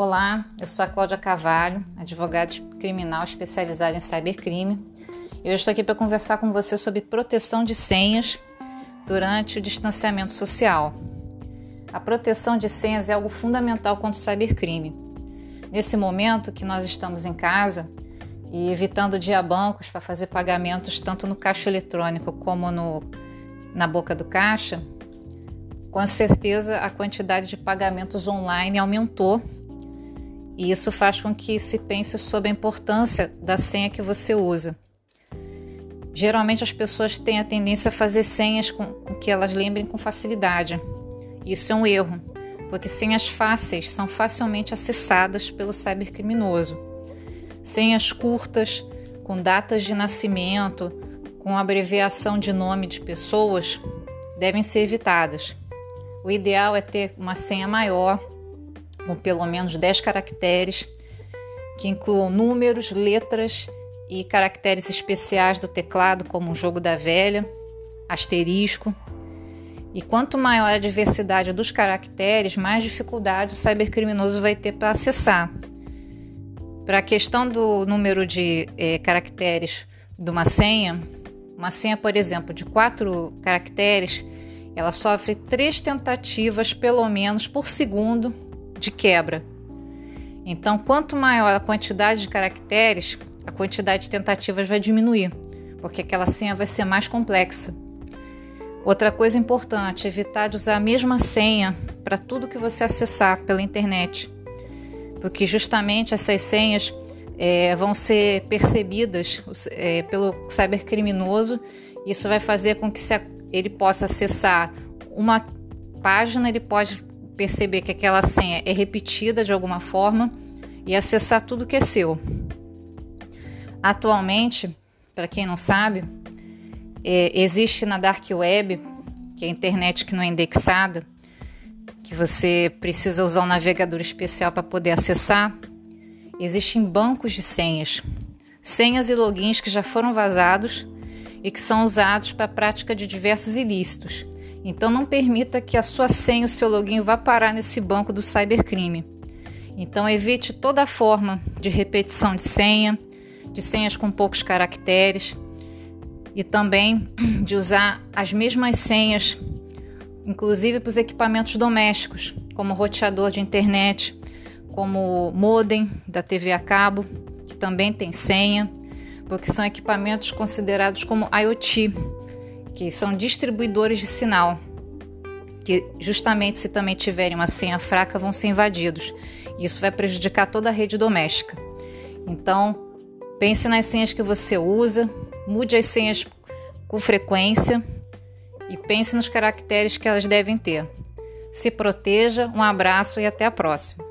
Olá, eu sou a Cláudia Cavalho, advogada criminal especializada em cybercrime. Eu estou aqui para conversar com você sobre proteção de senhas durante o distanciamento social. A proteção de senhas é algo fundamental contra o cybercrime. Nesse momento que nós estamos em casa e evitando diabancos para fazer pagamentos tanto no caixa eletrônico como no, na boca do caixa, com certeza a quantidade de pagamentos online aumentou e isso faz com que se pense sobre a importância da senha que você usa. Geralmente as pessoas têm a tendência a fazer senhas com, com que elas lembrem com facilidade. Isso é um erro, porque senhas fáceis são facilmente acessadas pelo cybercriminoso. Senhas curtas, com datas de nascimento, com abreviação de nome de pessoas, devem ser evitadas. O ideal é ter uma senha maior com pelo menos 10 caracteres, que incluam números, letras e caracteres especiais do teclado, como o jogo da velha, asterisco. E quanto maior a diversidade dos caracteres, mais dificuldade o cybercriminoso vai ter para acessar. Para a questão do número de é, caracteres de uma senha, uma senha, por exemplo, de quatro caracteres, ela sofre três tentativas, pelo menos, por segundo de quebra. Então, quanto maior a quantidade de caracteres, a quantidade de tentativas vai diminuir, porque aquela senha vai ser mais complexa. Outra coisa importante, evitar de usar a mesma senha para tudo que você acessar pela internet, porque justamente essas senhas é, vão ser percebidas é, pelo cybercriminoso. Isso vai fazer com que se ele possa acessar uma página, ele pode perceber que aquela senha é repetida de alguma forma e acessar tudo que é seu. Atualmente, para quem não sabe, é, existe na Dark Web, que é a internet que não é indexada, que você precisa usar um navegador especial para poder acessar, existem bancos de senhas, senhas e logins que já foram vazados e que são usados para a prática de diversos ilícitos, então não permita que a sua senha, o seu login vá parar nesse banco do cybercrime. Então evite toda forma de repetição de senha, de senhas com poucos caracteres e também de usar as mesmas senhas, inclusive para os equipamentos domésticos, como roteador de internet, como modem da TV a cabo, que também tem senha, porque são equipamentos considerados como IoT, que são distribuidores de sinal, que justamente se também tiverem uma senha fraca vão ser invadidos. Isso vai prejudicar toda a rede doméstica. Então, pense nas senhas que você usa, mude as senhas com frequência e pense nos caracteres que elas devem ter. Se proteja, um abraço e até a próxima.